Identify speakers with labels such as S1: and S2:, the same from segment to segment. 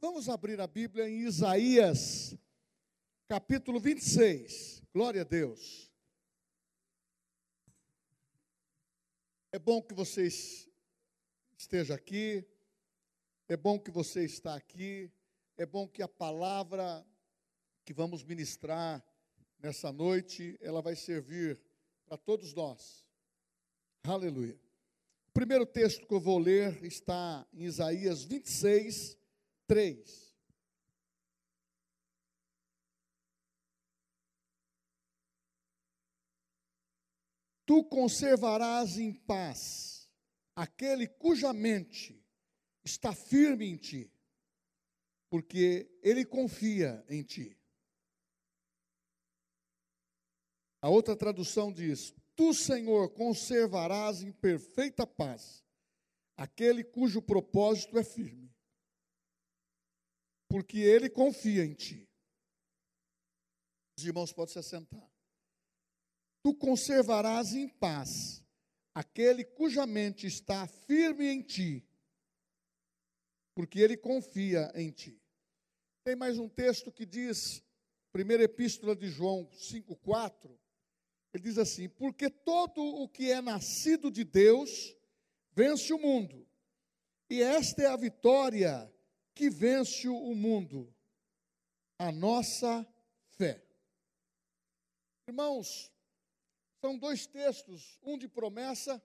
S1: Vamos abrir a Bíblia em Isaías, capítulo 26. Glória a Deus. É bom que vocês esteja aqui. É bom que você está aqui. É bom que a palavra que vamos ministrar nessa noite, ela vai servir para todos nós. Aleluia. O primeiro texto que eu vou ler está em Isaías 26, 3. Tu conservarás em paz aquele cuja mente está firme em ti, porque ele confia em ti. A outra tradução diz: Tu, Senhor, conservarás em perfeita paz aquele cujo propósito é firme, porque ele confia em ti. Os irmãos podem se assentar. Tu conservarás em paz aquele cuja mente está firme em ti, porque ele confia em ti. Tem mais um texto que diz, primeira epístola de João 5,4, ele diz assim: Porque todo o que é nascido de Deus vence o mundo, e esta é a vitória que vence o mundo, a nossa fé. Irmãos, são dois textos, um de promessa,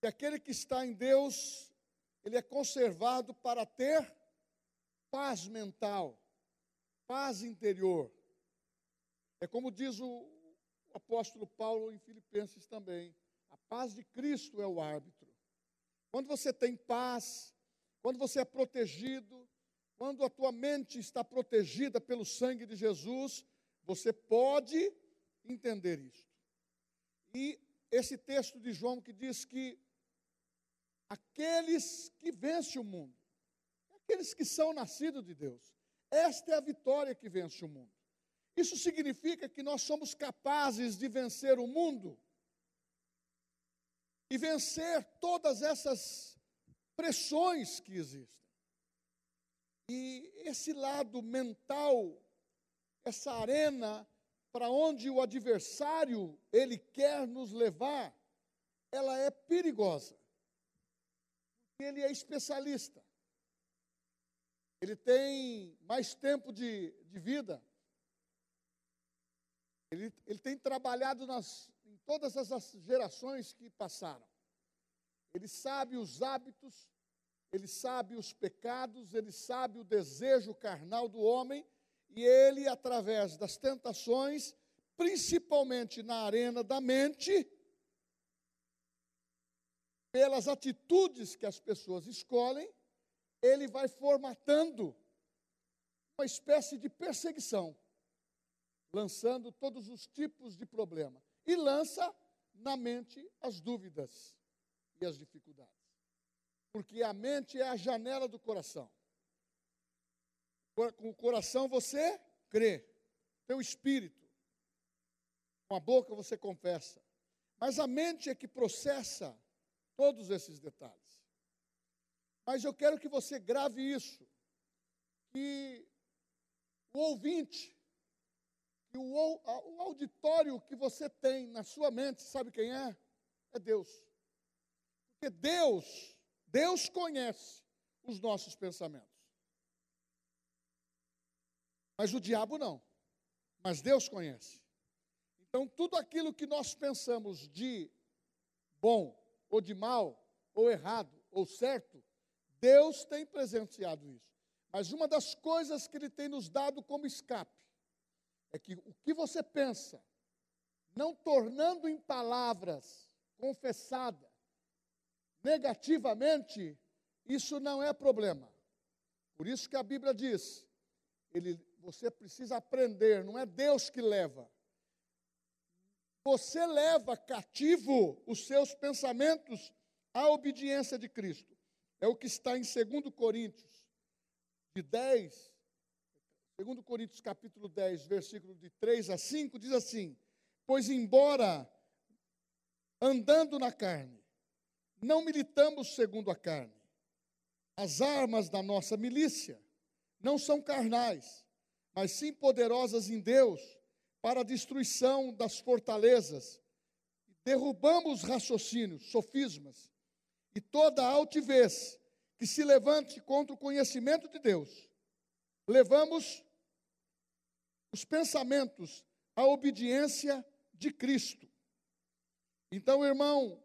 S1: que aquele que está em Deus, ele é conservado para ter paz mental, paz interior. É como diz o apóstolo Paulo em Filipenses também: a paz de Cristo é o árbitro. Quando você tem paz, quando você é protegido, quando a tua mente está protegida pelo sangue de Jesus, você pode entender isto. E esse texto de João que diz que aqueles que vencem o mundo, aqueles que são nascidos de Deus, esta é a vitória que vence o mundo. Isso significa que nós somos capazes de vencer o mundo e vencer todas essas pressões que existem. E esse lado mental, essa arena para onde o adversário ele quer nos levar, ela é perigosa. Ele é especialista. Ele tem mais tempo de, de vida. Ele, ele tem trabalhado nas, em todas as gerações que passaram. Ele sabe os hábitos, ele sabe os pecados, ele sabe o desejo carnal do homem, e ele, através das tentações, principalmente na arena da mente, pelas atitudes que as pessoas escolhem, ele vai formatando uma espécie de perseguição lançando todos os tipos de problema. E lança na mente as dúvidas e as dificuldades. Porque a mente é a janela do coração. Com o coração você crê, teu espírito. Com a boca você confessa. Mas a mente é que processa todos esses detalhes. Mas eu quero que você grave isso. Que o ouvinte e o, o auditório que você tem na sua mente, sabe quem é? É Deus. Porque Deus, Deus conhece os nossos pensamentos. Mas o diabo não. Mas Deus conhece. Então, tudo aquilo que nós pensamos de bom, ou de mal, ou errado, ou certo, Deus tem presenciado isso. Mas uma das coisas que Ele tem nos dado como escape é que o que você pensa, não tornando em palavras confessada negativamente, isso não é problema. Por isso que a Bíblia diz, ele, você precisa aprender, não é Deus que leva. Você leva cativo os seus pensamentos à obediência de Cristo. É o que está em 2 Coríntios, de 10 Segundo Coríntios capítulo 10, versículo de 3 a 5, diz assim: Pois embora andando na carne, não militamos segundo a carne, As armas da nossa milícia não são carnais, mas sim poderosas em Deus para a destruição das fortalezas. Derrubamos raciocínios, sofismas e toda altivez que se levante contra o conhecimento de Deus. Levamos os pensamentos à obediência de Cristo. Então, irmão,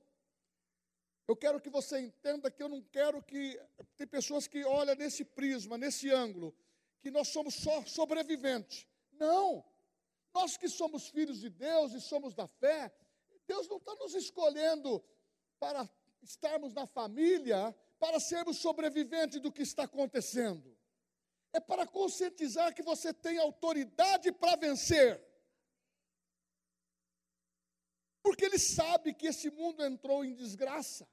S1: eu quero que você entenda que eu não quero que. Tem pessoas que olham nesse prisma, nesse ângulo, que nós somos só sobreviventes. Não! Nós que somos filhos de Deus e somos da fé, Deus não está nos escolhendo para estarmos na família, para sermos sobreviventes do que está acontecendo. É para conscientizar que você tem autoridade para vencer. Porque ele sabe que esse mundo entrou em desgraça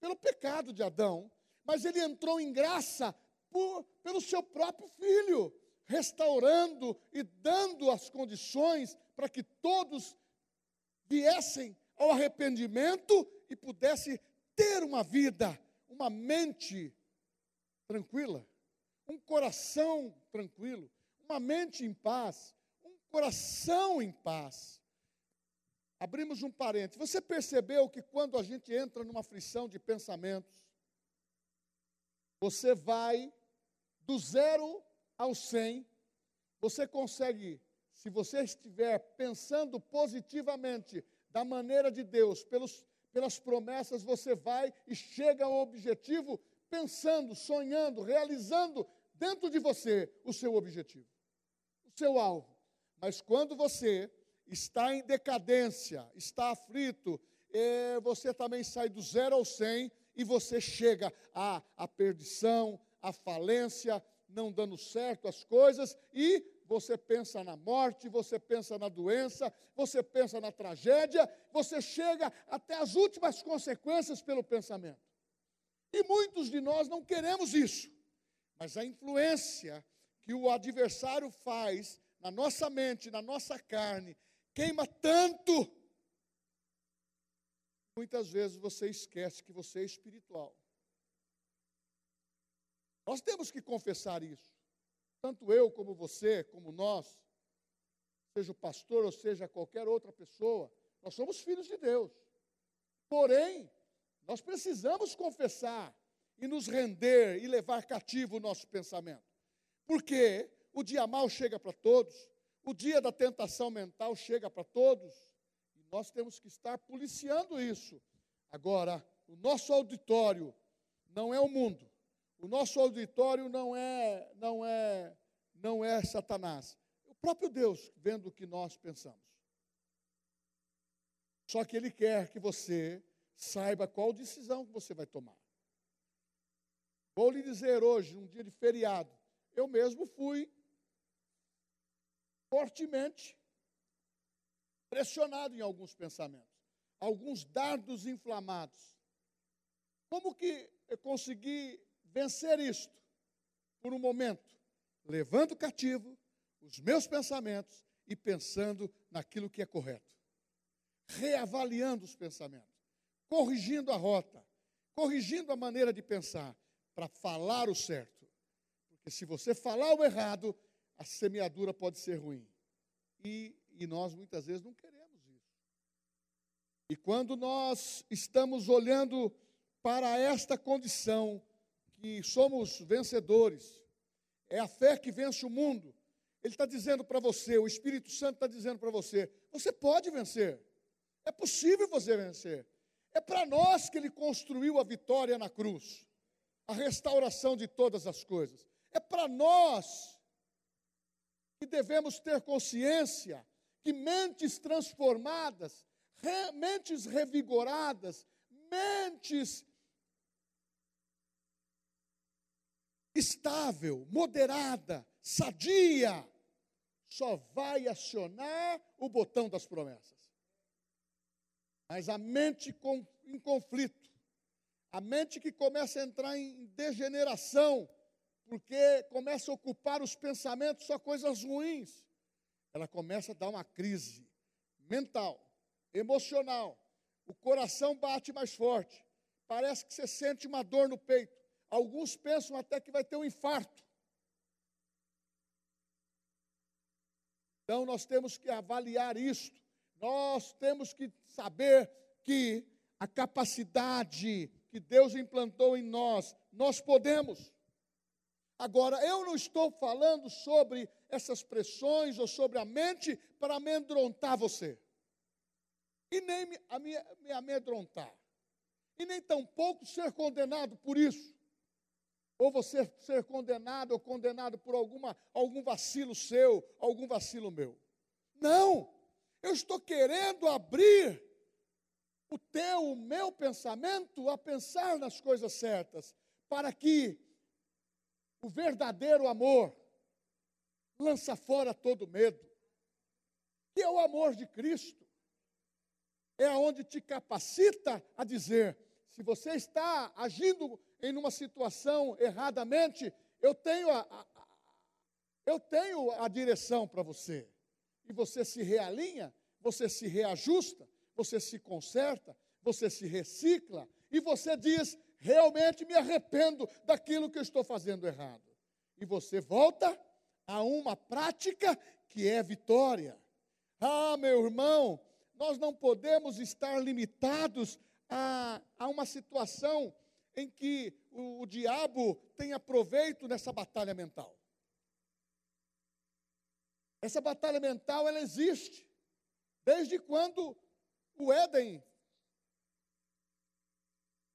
S1: pelo pecado de Adão, mas ele entrou em graça por, pelo seu próprio filho, restaurando e dando as condições para que todos viessem ao arrependimento e pudessem ter uma vida, uma mente tranquila, um coração tranquilo, uma mente em paz, um coração em paz. Abrimos um parênteses. Você percebeu que quando a gente entra numa frição de pensamentos, você vai do zero ao cem, você consegue, se você estiver pensando positivamente da maneira de Deus, pelos, pelas promessas, você vai e chega ao objetivo pensando, sonhando, realizando dentro de você o seu objetivo, o seu alvo. Mas quando você está em decadência, está aflito, é, você também sai do zero ao cem e você chega à, à perdição, à falência, não dando certo as coisas, e você pensa na morte, você pensa na doença, você pensa na tragédia, você chega até as últimas consequências pelo pensamento. E muitos de nós não queremos isso, mas a influência que o adversário faz na nossa mente, na nossa carne, queima tanto. Muitas vezes você esquece que você é espiritual. Nós temos que confessar isso. Tanto eu como você, como nós, seja o pastor ou seja qualquer outra pessoa, nós somos filhos de Deus. Porém, nós precisamos confessar e nos render e levar cativo o nosso pensamento. Porque o dia mal chega para todos, o dia da tentação mental chega para todos e nós temos que estar policiando isso. Agora, o nosso auditório não é o mundo. O nosso auditório não é não é não é Satanás. O próprio Deus vendo o que nós pensamos. Só que ele quer que você saiba qual decisão que você vai tomar. Vou lhe dizer hoje, um dia de feriado, eu mesmo fui fortemente pressionado em alguns pensamentos, alguns dardos inflamados. Como que eu consegui vencer isto? Por um momento, levando cativo os meus pensamentos e pensando naquilo que é correto. Reavaliando os pensamentos, corrigindo a rota, corrigindo a maneira de pensar, para falar o certo. Porque se você falar o errado, a semeadura pode ser ruim. E, e nós muitas vezes não queremos isso. E quando nós estamos olhando para esta condição, que somos vencedores, é a fé que vence o mundo. Ele está dizendo para você, o Espírito Santo está dizendo para você: você pode vencer, é possível você vencer. É para nós que ele construiu a vitória na cruz, a restauração de todas as coisas. É para nós que devemos ter consciência que mentes transformadas, re, mentes revigoradas, mentes estável, moderada, sadia, só vai acionar o botão das promessas. Mas a mente com, em conflito, a mente que começa a entrar em degeneração, porque começa a ocupar os pensamentos só coisas ruins. Ela começa a dar uma crise mental, emocional. O coração bate mais forte. Parece que você sente uma dor no peito. Alguns pensam até que vai ter um infarto. Então nós temos que avaliar isto. Nós temos que saber que a capacidade que Deus implantou em nós, nós podemos. Agora, eu não estou falando sobre essas pressões ou sobre a mente para amedrontar você. E nem me, me, me amedrontar. E nem tampouco ser condenado por isso. Ou você ser condenado ou condenado por alguma, algum vacilo seu, algum vacilo meu. Não! Eu estou querendo abrir o teu, o meu pensamento a pensar nas coisas certas, para que o verdadeiro amor lança fora todo medo, que é o amor de Cristo. É aonde te capacita a dizer: se você está agindo em uma situação erradamente, eu tenho a, a, eu tenho a direção para você. E você se realinha, você se reajusta, você se conserta, você se recicla e você diz: realmente me arrependo daquilo que eu estou fazendo errado. E você volta a uma prática que é vitória. Ah, meu irmão, nós não podemos estar limitados a, a uma situação em que o, o diabo tenha proveito nessa batalha mental. Essa batalha mental, ela existe. Desde quando o Éden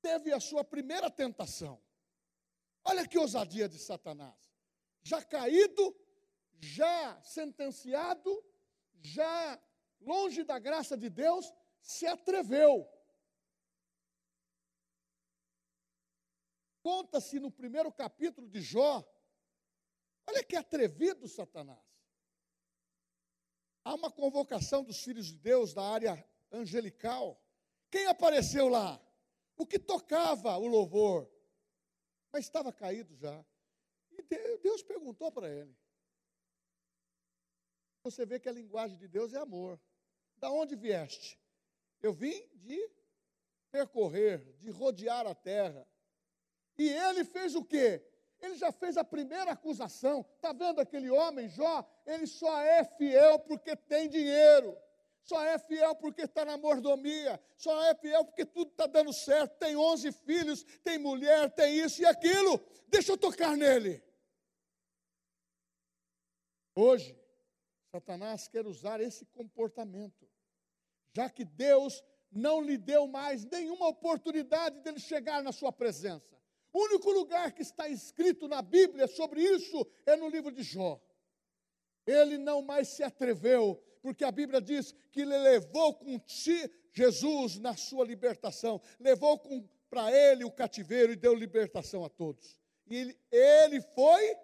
S1: teve a sua primeira tentação. Olha que ousadia de Satanás. Já caído, já sentenciado, já longe da graça de Deus, se atreveu. Conta-se no primeiro capítulo de Jó. Olha que atrevido Satanás. Há uma convocação dos filhos de Deus da área angelical. Quem apareceu lá? O que tocava o louvor, mas estava caído já. E Deus perguntou para ele. Você vê que a linguagem de Deus é amor. Da onde vieste? Eu vim de percorrer, de rodear a terra. E ele fez o quê? Ele já fez a primeira acusação. Está vendo aquele homem, Jó? Ele só é fiel porque tem dinheiro só é fiel porque está na mordomia, só é fiel porque tudo está dando certo, tem 11 filhos, tem mulher, tem isso e aquilo, deixa eu tocar nele. Hoje, Satanás quer usar esse comportamento, já que Deus não lhe deu mais nenhuma oportunidade dele chegar na sua presença. O único lugar que está escrito na Bíblia sobre isso é no livro de Jó. Ele não mais se atreveu porque a Bíblia diz que ele levou com si Jesus na sua libertação, levou para ele o cativeiro e deu libertação a todos. E ele, ele foi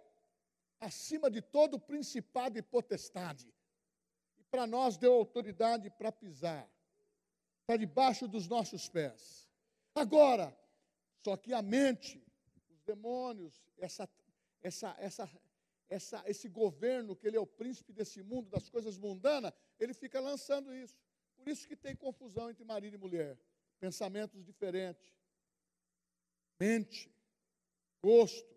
S1: acima de todo principado e potestade. E para nós deu autoridade para pisar. Está debaixo dos nossos pés. Agora, só que a mente, os demônios, essa, essa, essa essa, esse governo, que ele é o príncipe desse mundo, das coisas mundanas, ele fica lançando isso. Por isso que tem confusão entre marido e mulher. Pensamentos diferentes. Mente, gosto,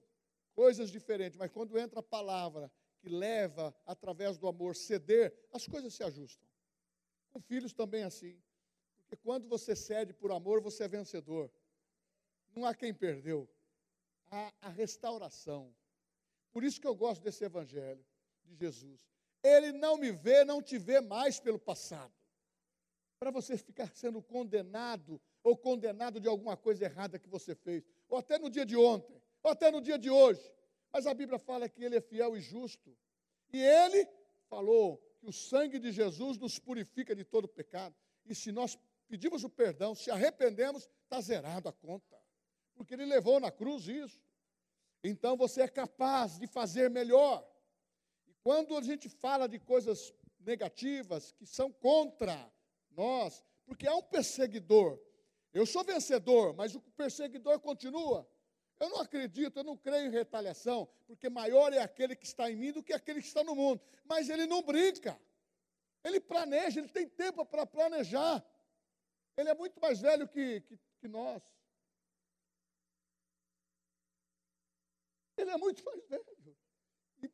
S1: coisas diferentes. Mas quando entra a palavra que leva, através do amor, ceder, as coisas se ajustam. Com filhos também é assim. Porque quando você cede por amor, você é vencedor. Não há quem perdeu. Há a restauração por isso que eu gosto desse evangelho de Jesus. Ele não me vê, não te vê mais pelo passado. Para você ficar sendo condenado ou condenado de alguma coisa errada que você fez, ou até no dia de ontem, ou até no dia de hoje. Mas a Bíblia fala que ele é fiel e justo. E ele falou que o sangue de Jesus nos purifica de todo pecado. E se nós pedimos o perdão, se arrependemos, está zerado a conta. Porque ele levou na cruz isso. Então você é capaz de fazer melhor. E quando a gente fala de coisas negativas que são contra nós, porque há um perseguidor. Eu sou vencedor, mas o perseguidor continua. Eu não acredito, eu não creio em retaliação, porque maior é aquele que está em mim do que aquele que está no mundo. Mas ele não brinca. Ele planeja, ele tem tempo para planejar. Ele é muito mais velho que, que, que nós. Ele é muito mais velho. E,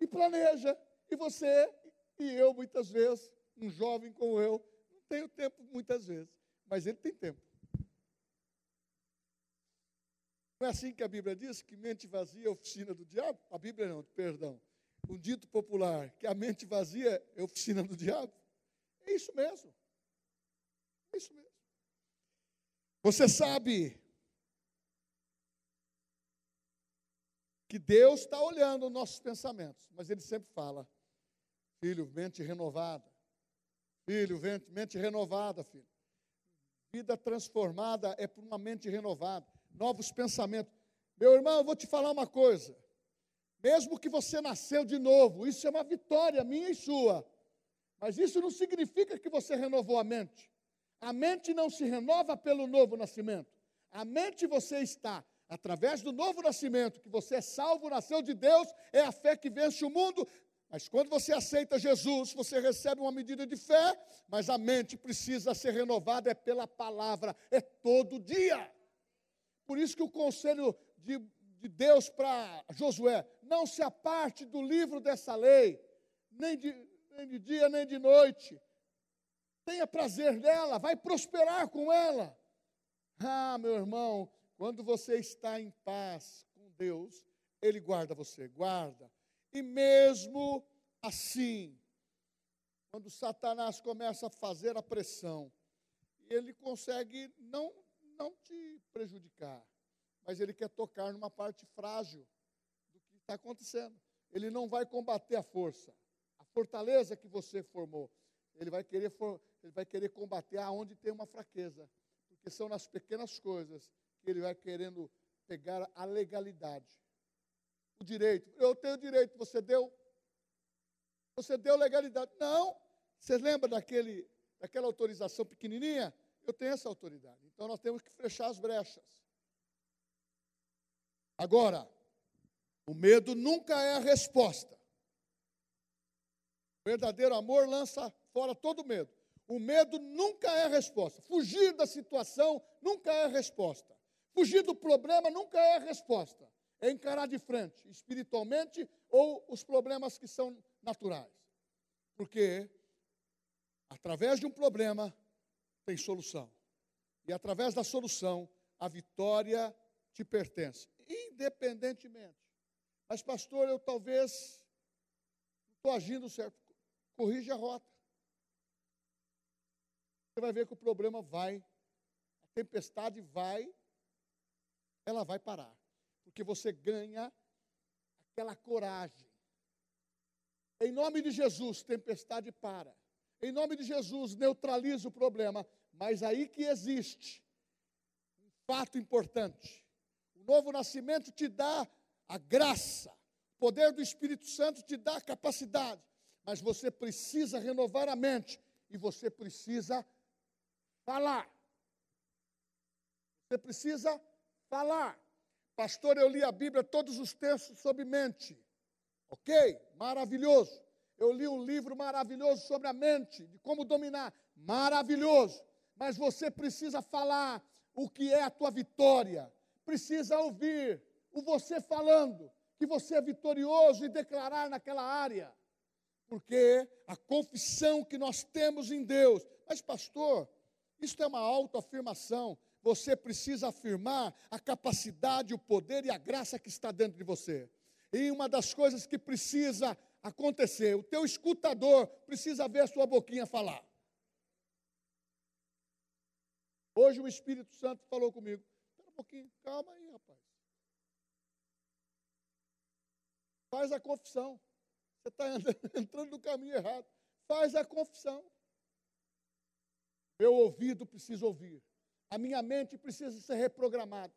S1: e planeja. E você e eu, muitas vezes, um jovem como eu, não tenho tempo muitas vezes. Mas ele tem tempo. Não é assim que a Bíblia diz que mente vazia é oficina do diabo? A Bíblia não, perdão. Um dito popular, que a mente vazia é oficina do diabo. É isso mesmo. É isso mesmo. Você sabe que Deus está olhando os nossos pensamentos, mas Ele sempre fala: Filho, mente renovada. Filho, mente renovada, filho. Vida transformada é por uma mente renovada novos pensamentos. Meu irmão, eu vou te falar uma coisa. Mesmo que você nasceu de novo, isso é uma vitória minha e sua. Mas isso não significa que você renovou a mente. A mente não se renova pelo novo nascimento. A mente você está através do novo nascimento, que você é salvo, nasceu de Deus, é a fé que vence o mundo. Mas quando você aceita Jesus, você recebe uma medida de fé, mas a mente precisa ser renovada é pela palavra, é todo dia. Por isso que o conselho de, de Deus para Josué, não se aparte do livro dessa lei, nem de, nem de dia, nem de noite. Tenha prazer dela, vai prosperar com ela. Ah, meu irmão, quando você está em paz com Deus, Ele guarda você, guarda. E mesmo assim, quando Satanás começa a fazer a pressão, ele consegue não não te prejudicar, mas ele quer tocar numa parte frágil do que está acontecendo. Ele não vai combater a força, a fortaleza que você formou. Ele vai querer, ele vai querer combater aonde tem uma fraqueza, porque são nas pequenas coisas que ele vai querendo pegar a legalidade, o direito. Eu tenho direito, você deu, você deu legalidade. Não. Você lembra daquele, daquela autorização pequenininha? Eu tenho essa autoridade. Então nós temos que fechar as brechas. Agora, o medo nunca é a resposta. O verdadeiro amor lança fora todo medo. O medo nunca é a resposta. Fugir da situação nunca é a resposta. Fugir do problema nunca é a resposta. É encarar de frente, espiritualmente ou os problemas que são naturais. Porque através de um problema tem solução. E através da solução, a vitória te pertence, independentemente. Mas, pastor, eu talvez não estou agindo certo. Corrige a rota. Você vai ver que o problema vai, a tempestade vai, ela vai parar. Porque você ganha aquela coragem. Em nome de Jesus, tempestade para. Em nome de Jesus, neutraliza o problema. Mas aí que existe um fato importante. O novo nascimento te dá a graça, o poder do Espírito Santo te dá a capacidade. Mas você precisa renovar a mente e você precisa falar. Você precisa falar. Pastor, eu li a Bíblia, todos os textos sobre mente. Ok? Maravilhoso. Eu li um livro maravilhoso sobre a mente, de como dominar. Maravilhoso. Mas você precisa falar o que é a tua vitória. Precisa ouvir o você falando que você é vitorioso e declarar naquela área. Porque a confissão que nós temos em Deus. Mas, pastor, isto é uma autoafirmação. Você precisa afirmar a capacidade, o poder e a graça que está dentro de você. E uma das coisas que precisa acontecer. O teu escutador precisa ver a sua boquinha falar. Hoje o Espírito Santo falou comigo. Espera um pouquinho, calma aí, rapaz. Faz a confissão. Você está entrando no caminho errado. Faz a confissão. Meu ouvido precisa ouvir. A minha mente precisa ser reprogramada.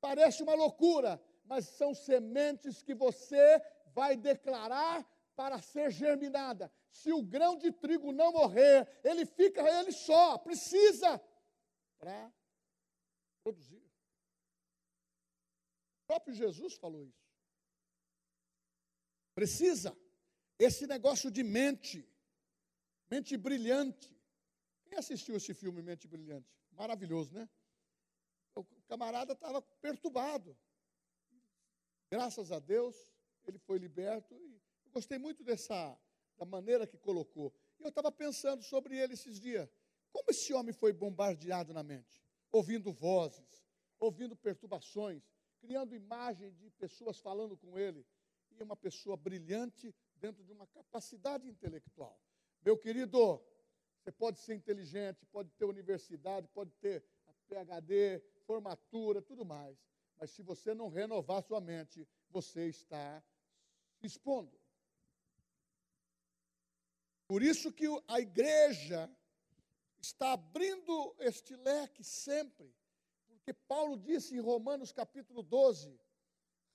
S1: Parece uma loucura, mas são sementes que você vai declarar para ser germinada. Se o grão de trigo não morrer, ele fica ele só, precisa para produzir. O próprio Jesus falou isso. Precisa esse negócio de mente, mente brilhante. Quem assistiu esse filme Mente Brilhante? Maravilhoso, né? O camarada estava perturbado Graças a Deus, ele foi liberto. E eu gostei muito dessa da maneira que colocou. E eu estava pensando sobre ele esses dias. Como esse homem foi bombardeado na mente? Ouvindo vozes, ouvindo perturbações, criando imagem de pessoas falando com ele. E uma pessoa brilhante dentro de uma capacidade intelectual. Meu querido, você pode ser inteligente, pode ter universidade, pode ter PhD, formatura, tudo mais. Mas se você não renovar sua mente, você está se expondo. Por isso que a igreja está abrindo este leque sempre. Porque Paulo disse em Romanos capítulo 12: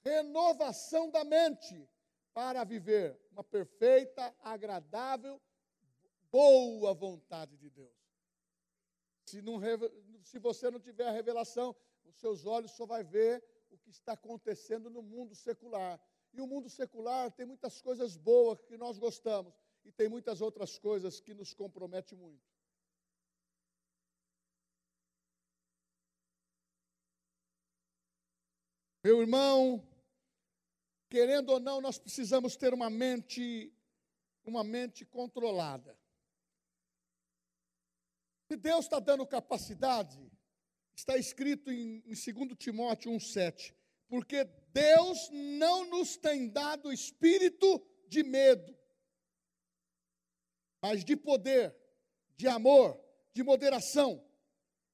S1: renovação da mente para viver uma perfeita, agradável, boa vontade de Deus. Se, não, se você não tiver a revelação, os seus olhos só vai ver o que está acontecendo no mundo secular. E o mundo secular tem muitas coisas boas que nós gostamos e tem muitas outras coisas que nos comprometem muito. Meu irmão, querendo ou não, nós precisamos ter uma mente, uma mente controlada. Se Deus está dando capacidade, está escrito em, em 2 Timóteo 1,7, porque Deus não nos tem dado espírito de medo, mas de poder, de amor, de moderação.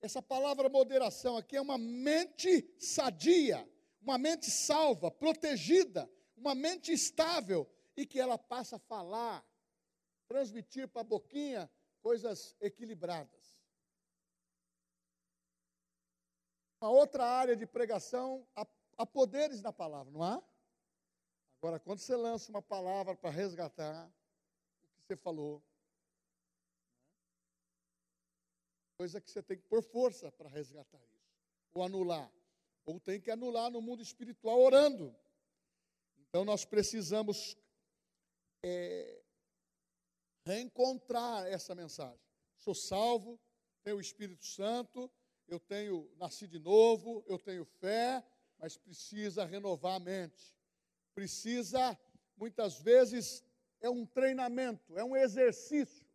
S1: Essa palavra moderação aqui é uma mente sadia, uma mente salva, protegida, uma mente estável e que ela passa a falar, transmitir para a boquinha coisas equilibradas. Uma outra área de pregação, há, poderes na palavra, não há? Agora, quando você lança uma palavra para resgatar o que você falou, coisa que você tem que pôr força para resgatar isso, ou anular ou tem que anular no mundo espiritual orando. Então nós precisamos é, reencontrar essa mensagem. Sou salvo, tenho o Espírito Santo, eu tenho nasci de novo, eu tenho fé, mas precisa renovar a mente. Precisa, muitas vezes, é um treinamento, é um exercício.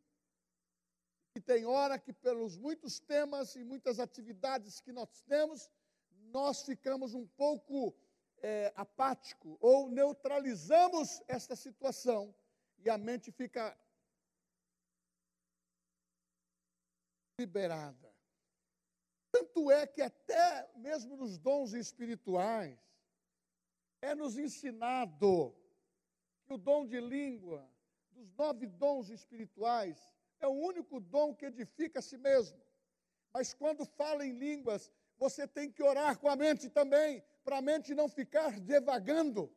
S1: E tem hora que, pelos muitos temas e muitas atividades que nós temos, nós ficamos um pouco é, apático ou neutralizamos esta situação e a mente fica liberada. Tanto é que até mesmo nos dons espirituais é nos ensinado que o dom de língua, dos nove dons espirituais, é o único dom que edifica a si mesmo. Mas quando fala em línguas, você tem que orar com a mente também, para a mente não ficar devagando.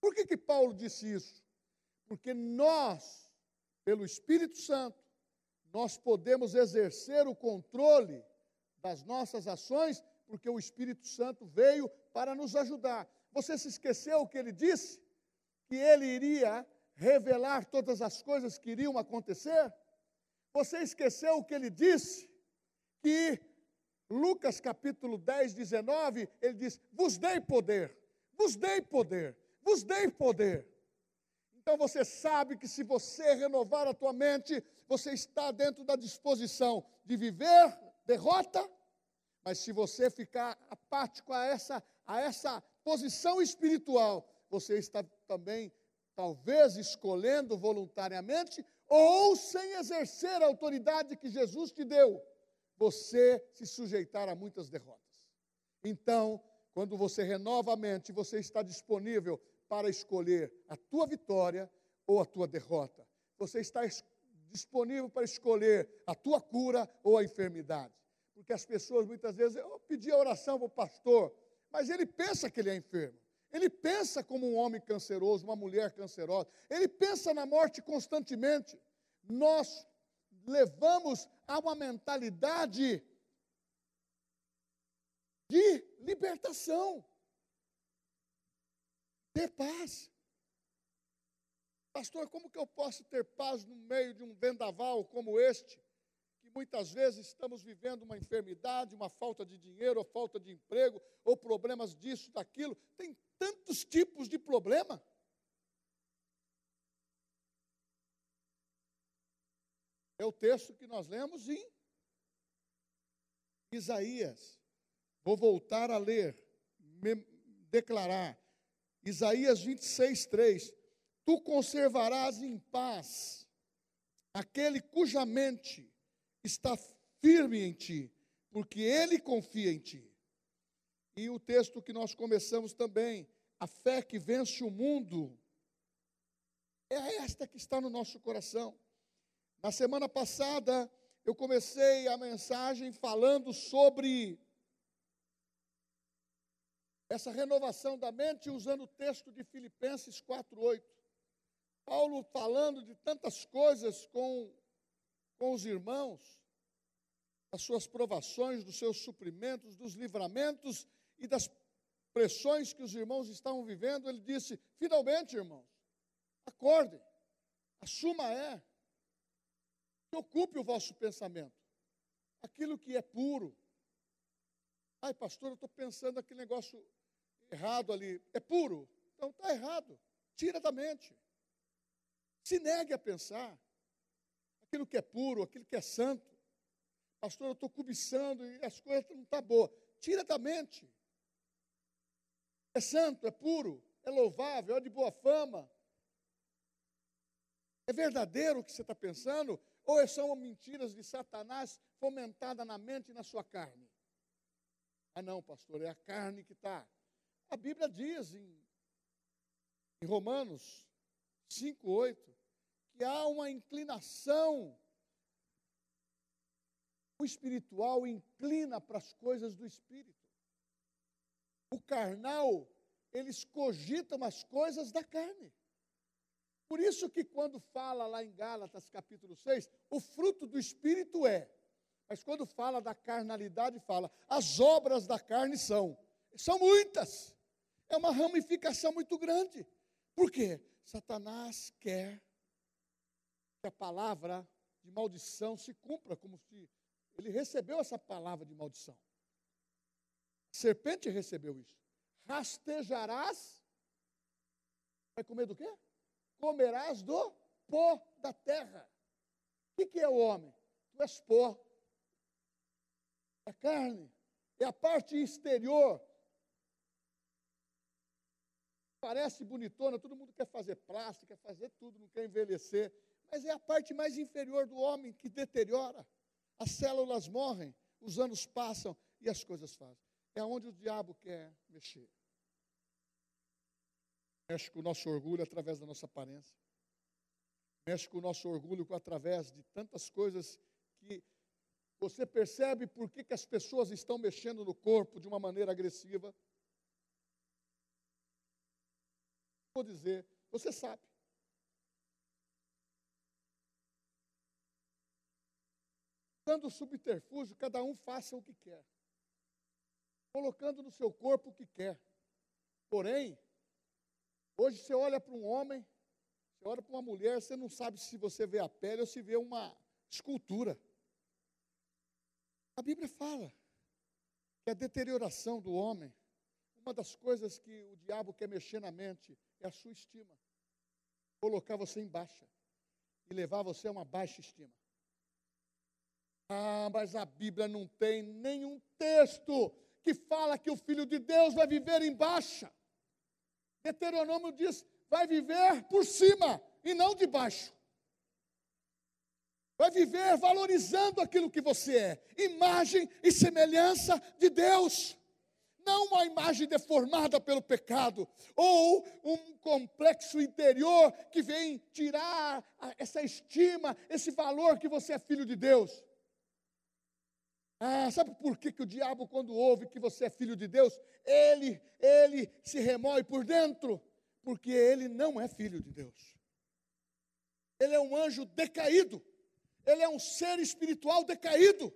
S1: Por que, que Paulo disse isso? Porque nós, pelo Espírito Santo, nós podemos exercer o controle das nossas ações, porque o Espírito Santo veio para nos ajudar. Você se esqueceu o que ele disse? Que ele iria revelar todas as coisas que iriam acontecer? Você esqueceu o que ele disse? Que Lucas capítulo 10, 19, ele diz: Vos dei poder, vos dei poder, vos dei poder. Então você sabe que se você renovar a tua mente, você está dentro da disposição de viver derrota, mas se você ficar apático a essa, a essa posição espiritual, você está também, talvez, escolhendo voluntariamente ou sem exercer a autoridade que Jesus te deu você se sujeitar a muitas derrotas. Então, quando você renova a mente, você está disponível para escolher a tua vitória ou a tua derrota. Você está disponível para escolher a tua cura ou a enfermidade. Porque as pessoas muitas vezes, eu pedi a oração para o pastor, mas ele pensa que ele é enfermo. Ele pensa como um homem canceroso, uma mulher cancerosa. Ele pensa na morte constantemente. Nós levamos a uma mentalidade de libertação, ter paz. Pastor, como que eu posso ter paz no meio de um vendaval como este, que muitas vezes estamos vivendo uma enfermidade, uma falta de dinheiro, ou falta de emprego, ou problemas disso, daquilo. Tem tantos tipos de problema. É o texto que nós lemos em Isaías. Vou voltar a ler, declarar. Isaías 26, 3. Tu conservarás em paz aquele cuja mente está firme em ti, porque ele confia em ti. E o texto que nós começamos também, a fé que vence o mundo, é esta que está no nosso coração. Na semana passada, eu comecei a mensagem falando sobre essa renovação da mente usando o texto de Filipenses 4:8. Paulo falando de tantas coisas com com os irmãos, das suas provações, dos seus suprimentos, dos livramentos e das pressões que os irmãos estavam vivendo, ele disse: finalmente, irmãos, acordem, assuma é, ocupe o vosso pensamento, aquilo que é puro. Ai, pastor, eu estou pensando aquele negócio errado ali, é puro? Então está errado, tira da mente. Se negue a pensar aquilo que é puro, aquilo que é santo. Pastor, eu estou cobiçando e as coisas não estão tá boas. Tira da mente. É santo, é puro, é louvável, é de boa fama. É verdadeiro o que você está pensando? Ou é são mentiras de Satanás fomentadas na mente e na sua carne? Ah, não, pastor, é a carne que está. A Bíblia diz em, em Romanos 5, 8, que há uma inclinação. O espiritual inclina para as coisas do espírito. O carnal, eles cogitam as coisas da carne. Por isso que quando fala lá em Gálatas capítulo 6, o fruto do espírito é. Mas quando fala da carnalidade, fala, as obras da carne são. São muitas. É uma ramificação muito grande. Por quê? Satanás quer que a palavra de maldição se cumpra, como se ele recebeu essa palavra de maldição. A serpente recebeu isso. Rastejarás. Vai comer do quê? Comerás do pó da terra. O que é o homem? Tu és pó. É carne. É a parte exterior. Parece bonitona, todo mundo quer fazer plástico, quer fazer tudo, não quer envelhecer mas é a parte mais inferior do homem que deteriora. As células morrem, os anos passam e as coisas fazem. É onde o diabo quer mexer. Mexe com o nosso orgulho através da nossa aparência. Mexe com o nosso orgulho através de tantas coisas que você percebe por que, que as pessoas estão mexendo no corpo de uma maneira agressiva. Vou dizer, você sabe. usando o subterfúgio, cada um faça o que quer, colocando no seu corpo o que quer. Porém, hoje você olha para um homem, você olha para uma mulher, você não sabe se você vê a pele ou se vê uma escultura. A Bíblia fala que a deterioração do homem, uma das coisas que o diabo quer mexer na mente é a sua estima. Colocar você em baixa e levar você a uma baixa estima. Ah, mas a Bíblia não tem nenhum texto que fala que o filho de Deus vai viver em baixa. Deuteronômio diz: vai viver por cima e não de baixo. Vai viver valorizando aquilo que você é, imagem e semelhança de Deus. Não uma imagem deformada pelo pecado, ou um complexo interior que vem tirar essa estima, esse valor que você é filho de Deus. Ah, sabe por que, que o diabo, quando ouve que você é filho de Deus, ele, ele se remói por dentro? Porque ele não é filho de Deus. Ele é um anjo decaído. Ele é um ser espiritual decaído.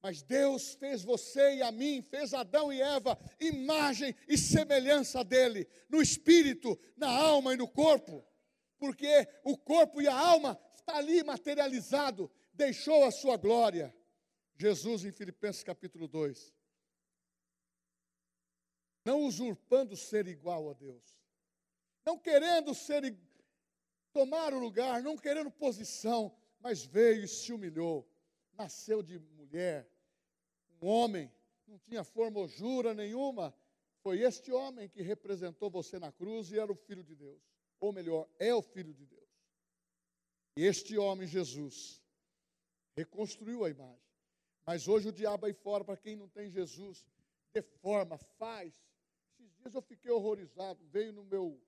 S1: Mas Deus fez você e a mim, fez Adão e Eva, imagem e semelhança dele, no espírito, na alma e no corpo. Porque o corpo e a alma está ali materializado deixou a sua glória. Jesus, em Filipenses capítulo 2, não usurpando ser igual a Deus, não querendo ser tomar o lugar, não querendo posição, mas veio e se humilhou, nasceu de mulher, um homem, não tinha formosura nenhuma, foi este homem que representou você na cruz e era o filho de Deus, ou melhor, é o filho de Deus. E este homem, Jesus, reconstruiu a imagem. Mas hoje o diabo aí fora, para quem não tem Jesus, deforma, faz. Esses dias eu fiquei horrorizado, veio no meu,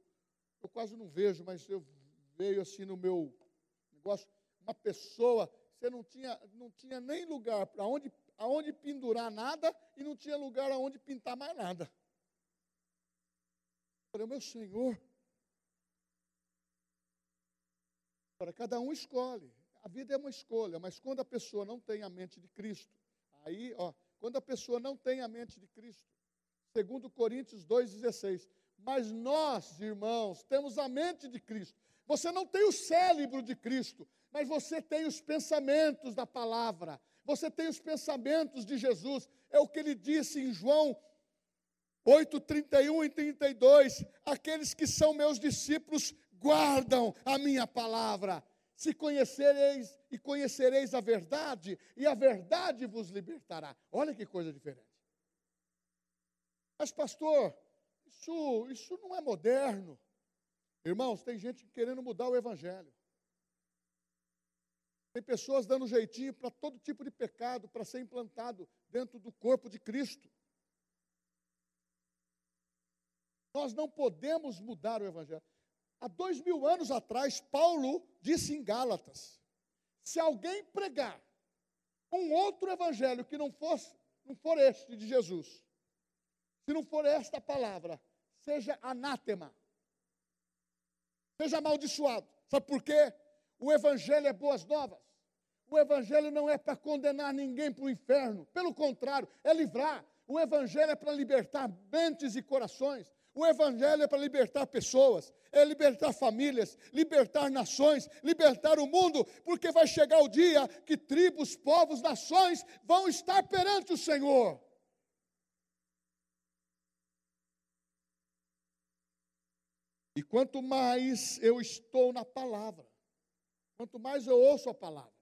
S1: eu quase não vejo, mas eu veio assim no meu negócio, uma pessoa, você não tinha, não tinha nem lugar para onde, aonde pendurar nada e não tinha lugar aonde pintar mais nada. Eu falei, meu Senhor, Para cada um escolhe. A vida é uma escolha, mas quando a pessoa não tem a mente de Cristo, aí, ó, quando a pessoa não tem a mente de Cristo, segundo Coríntios 2:16, mas nós, irmãos, temos a mente de Cristo. Você não tem o cérebro de Cristo, mas você tem os pensamentos da palavra. Você tem os pensamentos de Jesus. É o que ele disse em João 8, 31 e 32. Aqueles que são meus discípulos guardam a minha palavra. Se conhecereis e conhecereis a verdade, e a verdade vos libertará. Olha que coisa diferente. Mas, pastor, isso, isso não é moderno. Irmãos, tem gente querendo mudar o evangelho. Tem pessoas dando jeitinho para todo tipo de pecado, para ser implantado dentro do corpo de Cristo. Nós não podemos mudar o Evangelho. Há dois mil anos atrás, Paulo disse em Gálatas: se alguém pregar um outro evangelho que não fosse, não for este de Jesus, se não for esta palavra, seja anátema, seja amaldiçoado. Sabe por quê? O evangelho é boas novas. O evangelho não é para condenar ninguém para o inferno, pelo contrário, é livrar. O evangelho é para libertar mentes e corações. O Evangelho é para libertar pessoas, é libertar famílias, libertar nações, libertar o mundo, porque vai chegar o dia que tribos, povos, nações vão estar perante o Senhor. E quanto mais eu estou na palavra, quanto mais eu ouço a palavra,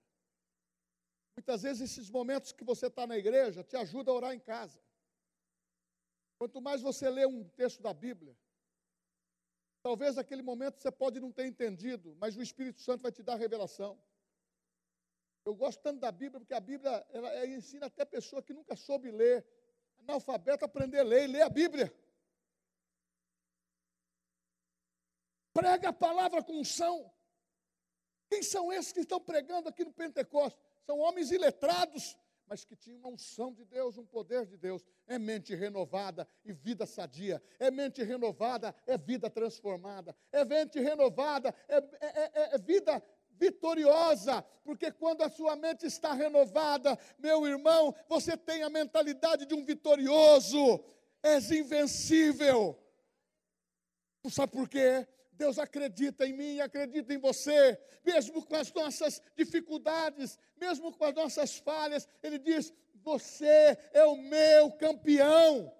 S1: muitas vezes esses momentos que você está na igreja te ajudam a orar em casa. Quanto mais você lê um texto da Bíblia, talvez naquele momento você pode não ter entendido, mas o Espírito Santo vai te dar revelação. Eu gosto tanto da Bíblia, porque a Bíblia ela, ela ensina até pessoa que nunca soube ler, analfabeto, aprender a ler e ler a Bíblia. Prega a palavra com unção. Quem são esses que estão pregando aqui no Pentecostes? São homens iletrados, mas que tinha uma unção de Deus, um poder de Deus. É mente renovada e vida sadia. É mente renovada, é vida transformada. É mente renovada, é, é, é, é vida vitoriosa, porque quando a sua mente está renovada, meu irmão, você tem a mentalidade de um vitorioso, és invencível. Sabe por quê? Deus acredita em mim, acredita em você, mesmo com as nossas dificuldades, mesmo com as nossas falhas, Ele diz: Você é o meu campeão.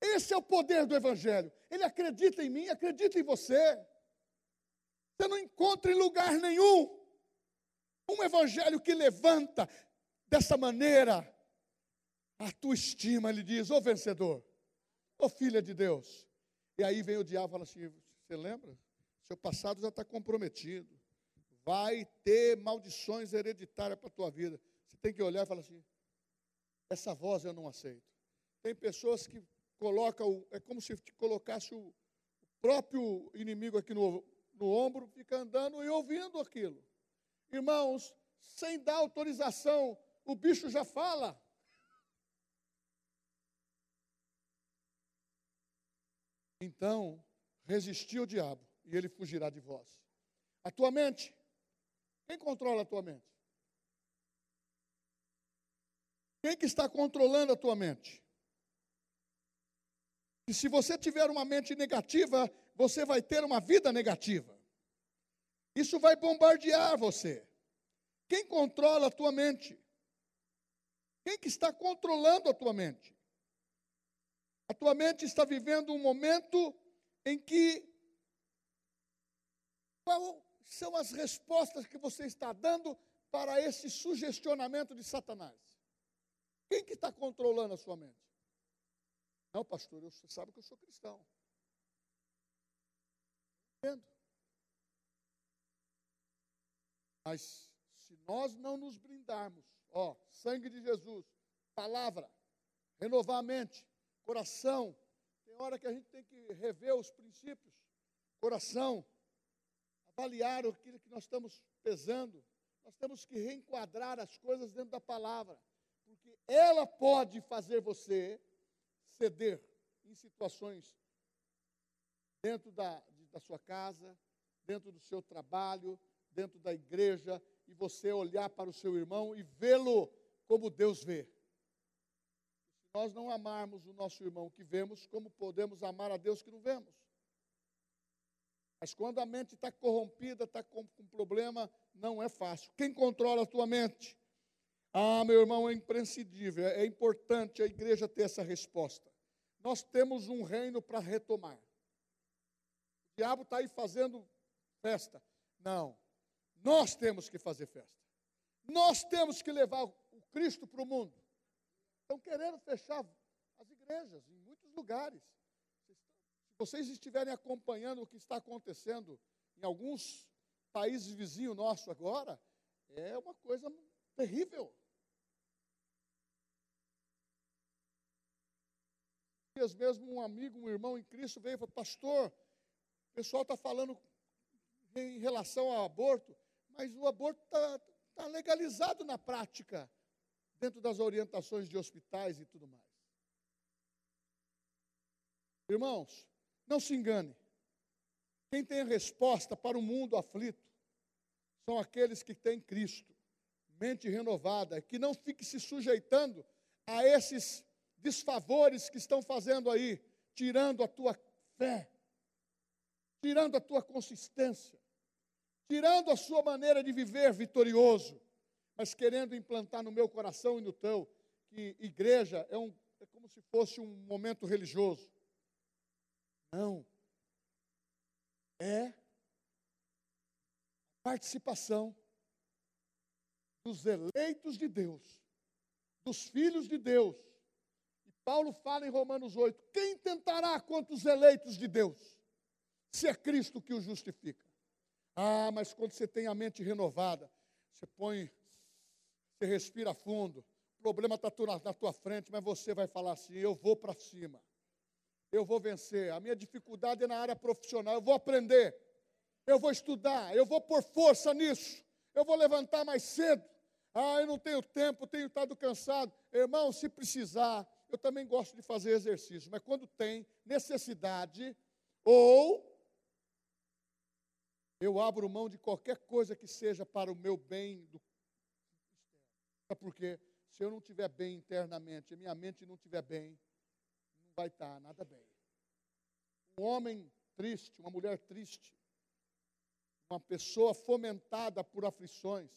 S1: Esse é o poder do Evangelho. Ele acredita em mim, acredita em você. Você não encontra em lugar nenhum um Evangelho que levanta dessa maneira a tua estima. Ele diz: Ô vencedor, ô filha de Deus. E aí vem o diabo e fala assim: você lembra? Seu passado já está comprometido. Vai ter maldições hereditárias para a tua vida. Você tem que olhar e falar assim: essa voz eu não aceito. Tem pessoas que colocam, é como se colocasse o próprio inimigo aqui no, no ombro, fica andando e ouvindo aquilo. Irmãos, sem dar autorização, o bicho já fala. Então, resistir ao diabo e ele fugirá de vós. A tua mente, quem controla a tua mente? Quem que está controlando a tua mente? E se você tiver uma mente negativa, você vai ter uma vida negativa. Isso vai bombardear você. Quem controla a tua mente? Quem que está controlando a tua mente? A tua mente está vivendo um momento em que qual são as respostas que você está dando para esse sugestionamento de Satanás? Quem que está controlando a sua mente? Não, pastor, você sabe que eu sou cristão. Entendo. Mas se nós não nos brindarmos, ó, sangue de Jesus, palavra, renovar a mente, coração, tem hora que a gente tem que rever os princípios, coração, avaliar aquilo que nós estamos pesando, nós temos que reenquadrar as coisas dentro da palavra, porque ela pode fazer você ceder em situações dentro da, da sua casa, dentro do seu trabalho, dentro da igreja, e você olhar para o seu irmão e vê-lo como Deus vê. Nós não amarmos o nosso irmão que vemos, como podemos amar a Deus que não vemos? Mas quando a mente está corrompida, está com, com problema, não é fácil. Quem controla a tua mente? Ah, meu irmão, é imprescindível, é importante a igreja ter essa resposta. Nós temos um reino para retomar. O diabo está aí fazendo festa. Não, nós temos que fazer festa. Nós temos que levar o Cristo para o mundo. Estão querendo fechar as igrejas em muitos lugares vocês estiverem acompanhando o que está acontecendo em alguns países vizinhos nossos agora, é uma coisa terrível. Dias mesmo um amigo, um irmão em Cristo veio e falou, pastor, o pessoal está falando em relação ao aborto, mas o aborto está tá legalizado na prática, dentro das orientações de hospitais e tudo mais. Irmãos, não se engane. Quem tem a resposta para o mundo aflito são aqueles que têm Cristo, mente renovada, que não fique se sujeitando a esses desfavores que estão fazendo aí, tirando a tua fé, tirando a tua consistência, tirando a sua maneira de viver vitorioso, mas querendo implantar no meu coração e no teu que igreja é, um, é como se fosse um momento religioso. Não. É participação dos eleitos de Deus, dos filhos de Deus. E Paulo fala em Romanos 8: quem tentará contra os eleitos de Deus? Se é Cristo que o justifica. Ah, mas quando você tem a mente renovada, você põe, você respira fundo, o problema está na tua frente, mas você vai falar assim: eu vou para cima eu vou vencer. A minha dificuldade é na área profissional, eu vou aprender, eu vou estudar, eu vou pôr força nisso, eu vou levantar mais cedo. Ah, eu não tenho tempo, tenho estado cansado. Irmão, se precisar, eu também gosto de fazer exercício, mas quando tem necessidade, ou eu abro mão de qualquer coisa que seja para o meu bem do porque se eu não estiver bem internamente, a minha mente não estiver bem, vai estar nada bem. Um homem triste, uma mulher triste, uma pessoa fomentada por aflições,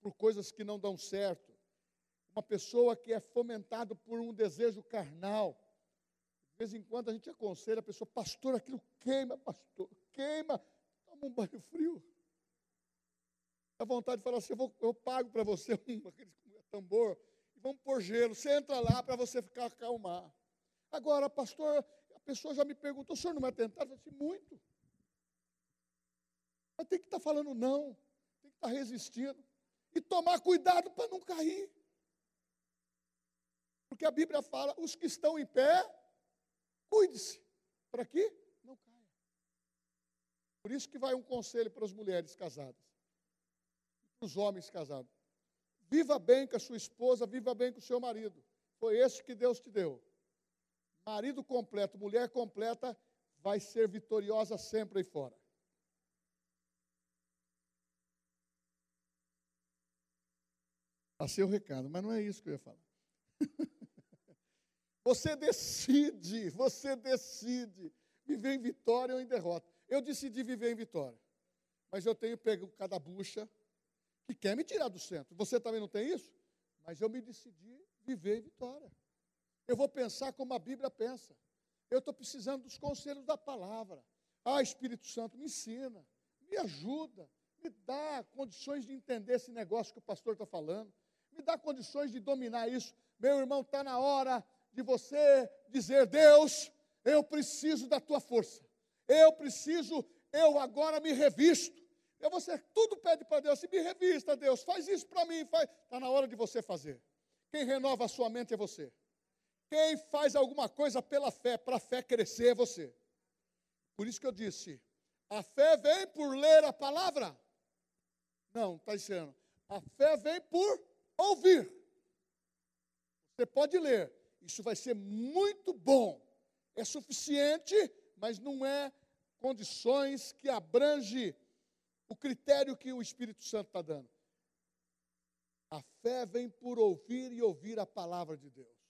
S1: por coisas que não dão certo, uma pessoa que é fomentada por um desejo carnal. De vez em quando a gente aconselha a pessoa, pastor, aquilo queima, pastor, queima, toma um banho frio. Dá vontade de falar assim, eu, vou, eu pago para você um tambor, e vamos pôr gelo, você entra lá para você ficar acalmar. Agora, pastor, a pessoa já me perguntou, o senhor não vai tentar? Eu disse, muito. Mas tem que estar tá falando não, tem que estar tá resistindo. E tomar cuidado para não cair. Porque a Bíblia fala, os que estão em pé, cuide-se. Para quê? Não caia. Por isso que vai um conselho para as mulheres casadas. Para os homens casados. Viva bem com a sua esposa, viva bem com o seu marido. Foi esse que Deus te deu. Marido completo, mulher completa, vai ser vitoriosa sempre aí fora. Passei o recado, mas não é isso que eu ia falar. você decide, você decide viver em vitória ou em derrota. Eu decidi viver em vitória. Mas eu tenho pego cada bucha, que quer me tirar do centro. Você também não tem isso? Mas eu me decidi viver em vitória. Eu vou pensar como a Bíblia pensa. Eu estou precisando dos conselhos da palavra. Ah, Espírito Santo, me ensina, me ajuda, me dá condições de entender esse negócio que o pastor está falando, me dá condições de dominar isso. Meu irmão, está na hora de você dizer: Deus, eu preciso da tua força, eu preciso, eu agora me revisto. Eu você tudo pede para Deus, se me revista, Deus, faz isso para mim. Está na hora de você fazer. Quem renova a sua mente é você. Quem faz alguma coisa pela fé, para a fé crescer é você. Por isso que eu disse: a fé vem por ler a palavra. Não, está dizendo. A fé vem por ouvir. Você pode ler, isso vai ser muito bom. É suficiente, mas não é condições que abrange o critério que o Espírito Santo está dando. A fé vem por ouvir e ouvir a palavra de Deus.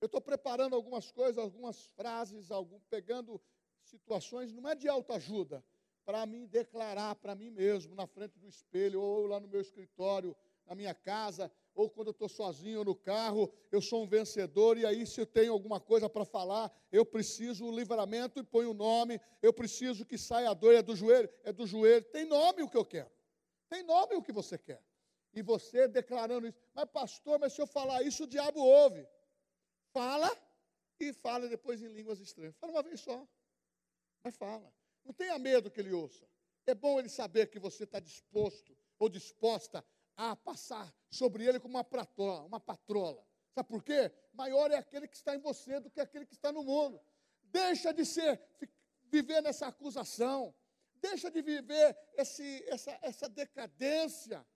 S1: Eu estou preparando algumas coisas, algumas frases, algum, pegando situações, não é de autoajuda, para mim declarar para mim mesmo, na frente do espelho, ou lá no meu escritório, na minha casa, ou quando eu estou sozinho no carro, eu sou um vencedor, e aí se eu tenho alguma coisa para falar, eu preciso o livramento e ponho o nome, eu preciso que saia a dor, é do joelho, é do joelho, tem nome o que eu quero, tem nome o que você quer. E você declarando isso, mas pastor, mas se eu falar isso, o diabo ouve. Fala e fala depois em línguas estranhas. Fala uma vez só. Mas fala. Não tenha medo que ele ouça. É bom ele saber que você está disposto ou disposta a passar sobre ele como uma patrola, uma patrola. Sabe por quê? Maior é aquele que está em você do que aquele que está no mundo. Deixa de ser, viver nessa acusação. Deixa de viver esse, essa, essa decadência,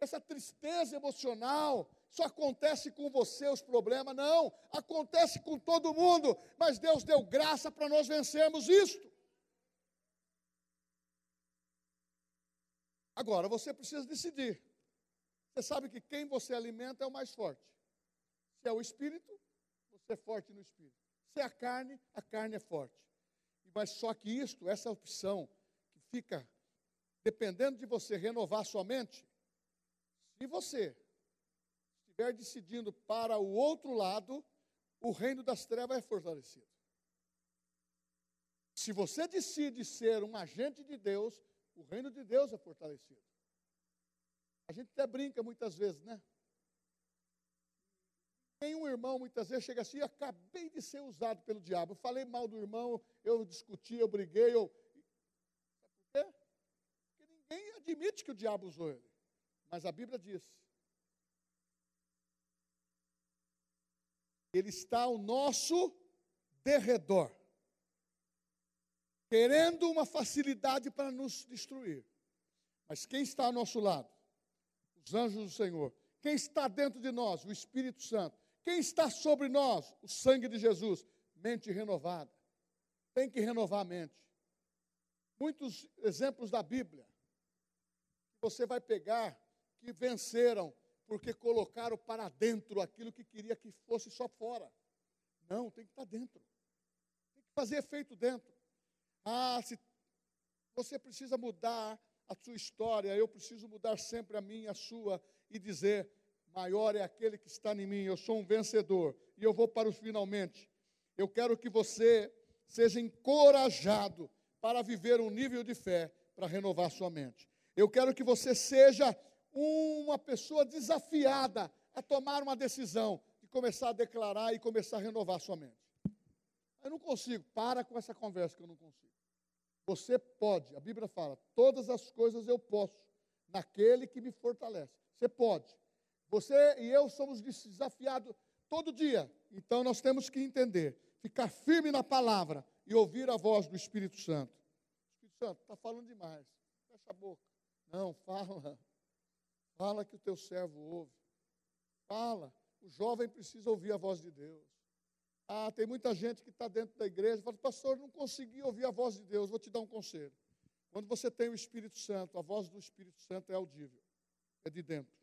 S1: essa tristeza emocional. Só acontece com você os problemas. Não, acontece com todo mundo. Mas Deus deu graça para nós vencermos isto. Agora, você precisa decidir. Você sabe que quem você alimenta é o mais forte. Se é o espírito, você é forte no espírito. Se é a carne, a carne é forte. Mas só que isto, essa opção, que fica dependendo de você renovar sua mente, se você estiver decidindo para o outro lado, o reino das trevas é fortalecido. Se você decide ser um agente de Deus, o reino de Deus é fortalecido. A gente até brinca muitas vezes, né? Tem um irmão, muitas vezes, chega assim, acabei de ser usado pelo diabo. Eu falei mal do irmão, eu discuti, eu briguei, eu. Por quê? Porque ninguém admite que o diabo usou ele. Mas a Bíblia diz. Ele está ao nosso derredor querendo uma facilidade para nos destruir. Mas quem está ao nosso lado? Os anjos do Senhor. Quem está dentro de nós? O Espírito Santo. Quem está sobre nós? O sangue de Jesus. Mente renovada. Tem que renovar a mente. Muitos exemplos da Bíblia você vai pegar que venceram porque colocaram para dentro aquilo que queria que fosse só fora. Não, tem que estar dentro. Tem que fazer efeito dentro. Ah, se você precisa mudar a sua história, eu preciso mudar sempre a minha, a sua, e dizer: maior é aquele que está em mim, eu sou um vencedor, e eu vou para os finalmente. Eu quero que você seja encorajado para viver um nível de fé para renovar sua mente. Eu quero que você seja uma pessoa desafiada a tomar uma decisão de começar a declarar e começar a renovar sua mente. Eu não consigo, para com essa conversa que eu não consigo. Você pode, a Bíblia fala, todas as coisas eu posso, naquele que me fortalece. Você pode. Você e eu somos desafiados todo dia. Então nós temos que entender, ficar firme na palavra e ouvir a voz do Espírito Santo. Espírito Santo, está falando demais. Fecha a boca. Não, fala. Fala que o teu servo ouve. Fala. O jovem precisa ouvir a voz de Deus. Ah, tem muita gente que está dentro da igreja e fala, pastor, não consegui ouvir a voz de Deus, vou te dar um conselho. Quando você tem o Espírito Santo, a voz do Espírito Santo é audível, é de dentro.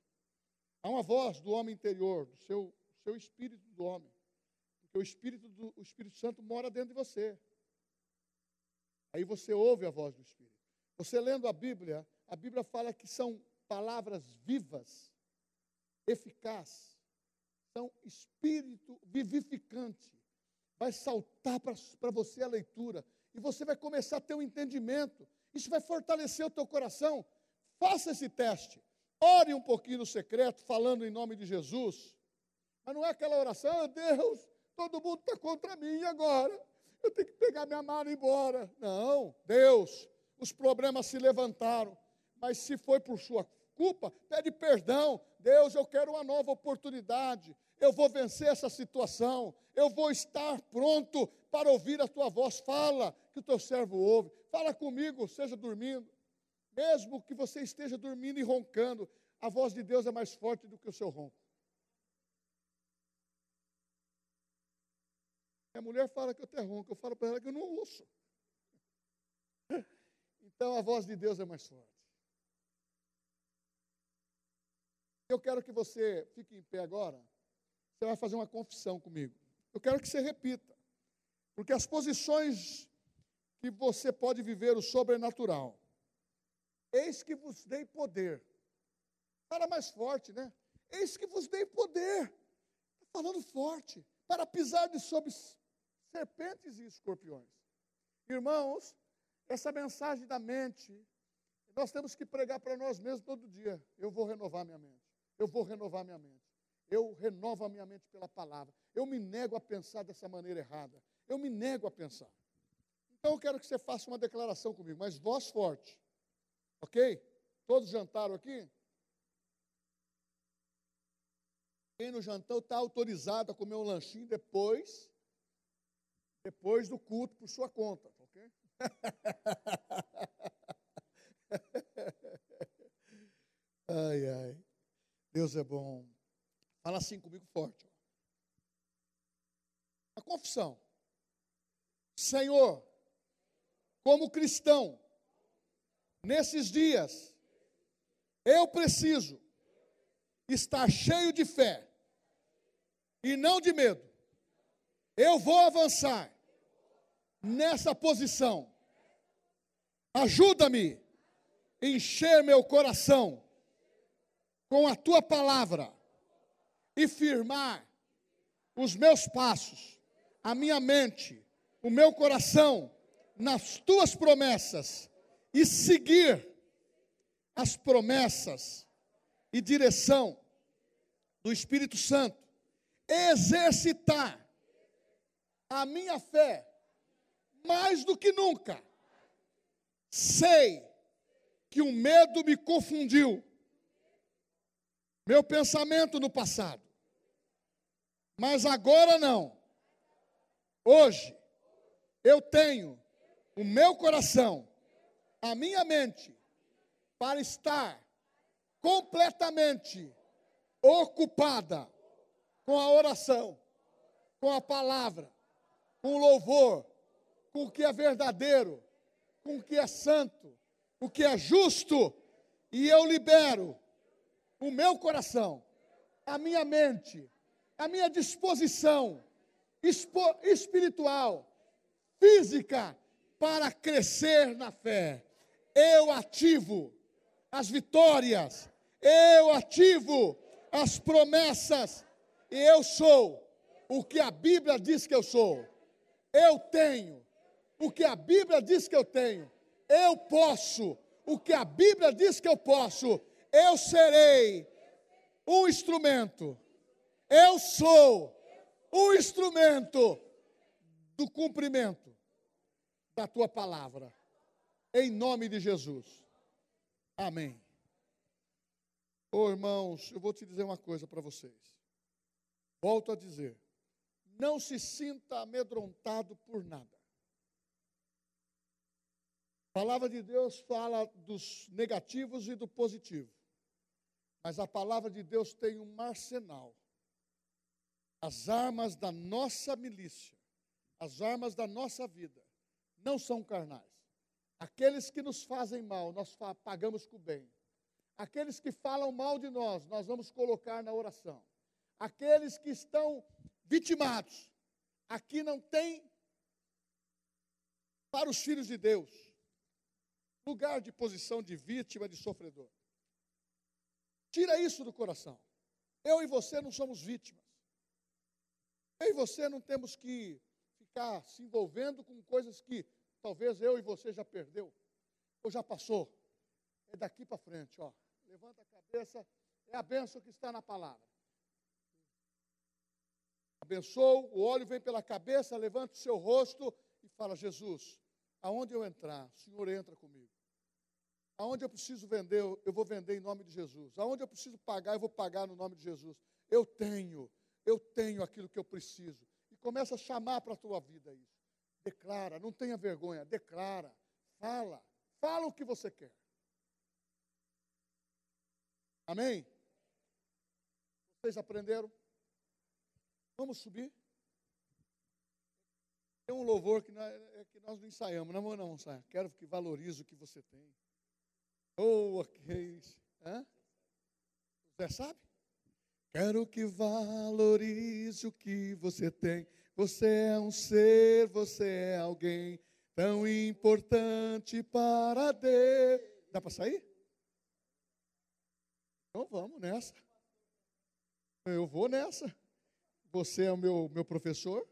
S1: Há uma voz do homem interior, do seu, seu espírito do homem. Porque o Espírito, do, o Espírito Santo mora dentro de você. Aí você ouve a voz do Espírito. Você lendo a Bíblia, a Bíblia fala que são palavras vivas, eficazes, são espírito vivificante. Vai saltar para você a leitura e você vai começar a ter um entendimento. Isso vai fortalecer o teu coração. Faça esse teste. Ore um pouquinho no secreto, falando em nome de Jesus. Mas não é aquela oração, oh, Deus, todo mundo está contra mim agora. Eu tenho que pegar minha mala e ir embora. Não, Deus, os problemas se levantaram. Mas se foi por sua culpa, pede perdão. Deus, eu quero uma nova oportunidade. Eu vou vencer essa situação. Eu vou estar pronto para ouvir a tua voz. Fala, que o teu servo ouve. Fala comigo, seja dormindo. Mesmo que você esteja dormindo e roncando, a voz de Deus é mais forte do que o seu ronco. Minha mulher fala que eu até ronco, eu falo para ela que eu não ouço. Então a voz de Deus é mais forte. Eu quero que você fique em pé agora. Você vai fazer uma confissão comigo. Eu quero que você repita. Porque as posições que você pode viver o sobrenatural. Eis que vos dei poder. Fala mais forte, né? Eis que vos dei poder. Está falando forte. Para pisar de sobre serpentes e escorpiões. Irmãos, essa mensagem da mente, nós temos que pregar para nós mesmos todo dia. Eu vou renovar minha mente. Eu vou renovar minha mente. Eu renovo a minha mente pela palavra. Eu me nego a pensar dessa maneira errada. Eu me nego a pensar. Então eu quero que você faça uma declaração comigo, mas voz forte. Ok? Todos jantaram aqui? Quem no jantão está autorizado a comer um lanchinho depois, depois do culto por sua conta, ok? ai, ai. Deus é bom. Fala assim comigo forte. A confissão. Senhor, como cristão, nesses dias, eu preciso estar cheio de fé e não de medo. Eu vou avançar nessa posição. Ajuda-me a encher meu coração com a tua palavra e firmar os meus passos, a minha mente, o meu coração nas tuas promessas e seguir as promessas e direção do Espírito Santo, exercitar a minha fé mais do que nunca. Sei que o medo me confundiu, meu pensamento no passado, mas agora não. Hoje, eu tenho o meu coração, a minha mente, para estar completamente ocupada com a oração, com a palavra, com o louvor, com o que é verdadeiro, com o que é santo, o que é justo, e eu libero o meu coração, a minha mente, a minha disposição espiritual, física, para crescer na fé. Eu ativo as vitórias, eu ativo as promessas, e eu sou o que a Bíblia diz que eu sou. Eu tenho o que a Bíblia diz que eu tenho. Eu posso o que a Bíblia diz que eu posso. Eu serei um instrumento. Eu sou um instrumento do cumprimento da tua palavra. Em nome de Jesus. Amém. Oh, irmãos, eu vou te dizer uma coisa para vocês. Volto a dizer. Não se sinta amedrontado por nada. A palavra de Deus fala dos negativos e do positivo. Mas a palavra de Deus tem um arsenal. As armas da nossa milícia, as armas da nossa vida, não são carnais. Aqueles que nos fazem mal, nós pagamos com o bem. Aqueles que falam mal de nós, nós vamos colocar na oração. Aqueles que estão vitimados, aqui não tem para os filhos de Deus lugar de posição de vítima, de sofredor. Tira isso do coração. Eu e você não somos vítimas. Eu e você não temos que ficar se envolvendo com coisas que talvez eu e você já perdeu ou já passou. É daqui para frente, ó. Levanta a cabeça, é a bênção que está na palavra. Abençoa, o óleo vem pela cabeça, levanta o seu rosto e fala: Jesus, aonde eu entrar, o Senhor entra comigo. Aonde eu preciso vender, eu vou vender em nome de Jesus. Aonde eu preciso pagar, eu vou pagar no nome de Jesus. Eu tenho, eu tenho aquilo que eu preciso. E começa a chamar para a tua vida isso. Declara, não tenha vergonha, declara, fala, fala o que você quer. Amém? Vocês aprenderam? Vamos subir? Tem um louvor que nós, é que nós não ensaiamos, não não ensaiar. Quero que valorize o que você tem. Oh, ok. Hã? Zé sabe? Quero que valorize o que você tem. Você é um ser, você é alguém tão importante para Deus. Dá para sair? Então vamos nessa. Eu vou nessa. Você é o meu, meu professor.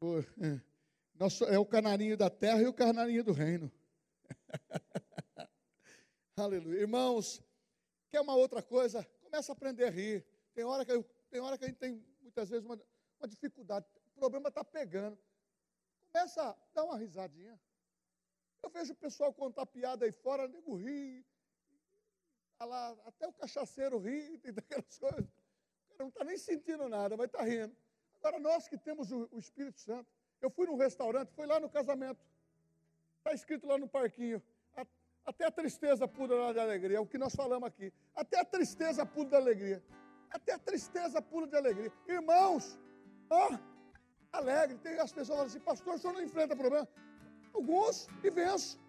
S1: É o canarinho da terra e o canarinho do reino. Aleluia. Irmãos, quer uma outra coisa? Começa a aprender a rir. Tem hora que, eu, tem hora que a gente tem, muitas vezes, uma, uma dificuldade. O problema está pegando. Começa a dar uma risadinha. Eu vejo o pessoal contar piada aí fora, nego ri. Tá lá, até o cachaceiro ri, tem daquelas coisas. O cara não está nem sentindo nada, mas está rindo. Agora, nós que temos o, o Espírito Santo, eu fui num restaurante, fui lá no casamento. Está escrito lá no parquinho. Até a tristeza pula de alegria, é o que nós falamos aqui. Até a tristeza pula de alegria. Até a tristeza pula de alegria. Irmãos, alegre. Tem as pessoas falam assim, pastor, o senhor não enfrenta problema. Alguns e venço.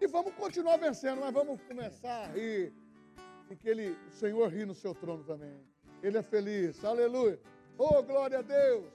S1: E vamos continuar vencendo, mas vamos começar a rir. E que ele, o Senhor ri no seu trono também. Ele é feliz. Aleluia. Oh, glória a Deus.